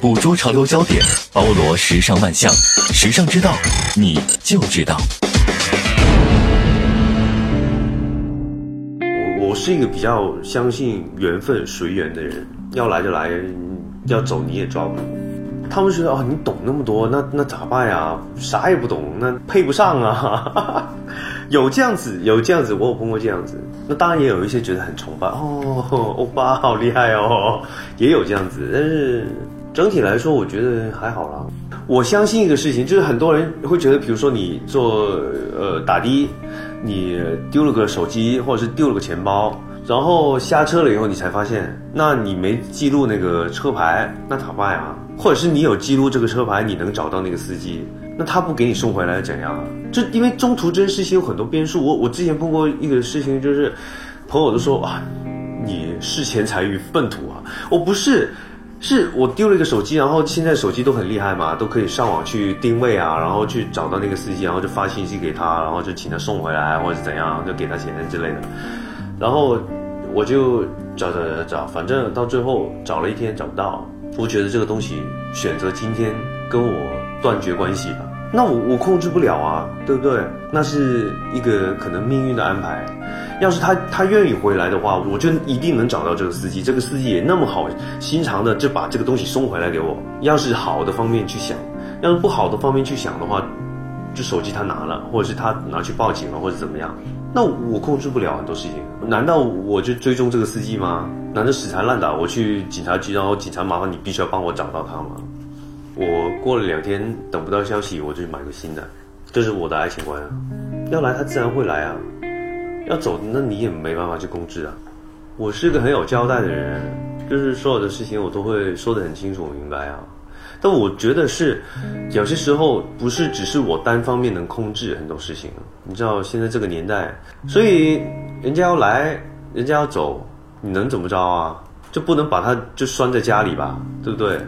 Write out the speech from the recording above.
捕捉潮流焦点，包罗时尚万象，时尚之道，你就知道。我我是一个比较相信缘分随缘的人，要来就来，要走你也抓不住。他们觉得哦，你懂那么多，那那咋办呀？啥也不懂，那配不上啊。有这样子，有这样子，我有碰过这样子。那当然也有一些觉得很崇拜哦，欧巴好厉害哦，也有这样子。但是整体来说，我觉得还好啦。我相信一个事情，就是很多人会觉得，比如说你做呃打的，你丢了个手机，或者是丢了个钱包，然后下车了以后，你才发现，那你没记录那个车牌，那咋办呀？或者是你有记录这个车牌，你能找到那个司机？那他不给你送回来怎样？这因为中途这件事情有很多变数。我我之前碰过一个事情，就是朋友都说啊，你视钱财于粪土啊！我不是，是我丢了一个手机，然后现在手机都很厉害嘛，都可以上网去定位啊，然后去找到那个司机，然后就发信息给他，然后就请他送回来，或者怎样，就给他钱之类的。然后我就找找找找，反正到最后找了一天找不到。我觉得这个东西选择今天跟我断绝关系吧。那我我控制不了啊，对不对？那是一个可能命运的安排。要是他他愿意回来的话，我就一定能找到这个司机。这个司机也那么好心肠的就把这个东西送回来给我。要是好的方面去想，要是不好的方面去想的话，就手机他拿了，或者是他拿去报警了，或者怎么样？那我控制不了很多事情。难道我就追踪这个司机吗？难道死缠烂打我去警察局，然后警察麻烦你必须要帮我找到他吗？我过了两天等不到消息，我就去买个新的，这是我的爱情观啊。要来他自然会来啊，要走那你也没办法去控制啊。我是个很有交代的人，就是所有的事情我都会说得很清楚明白啊。但我觉得是有些时候不是只是我单方面能控制很多事情，你知道现在这个年代，所以人家要来，人家要走，你能怎么着啊？就不能把他就拴在家里吧，对不对？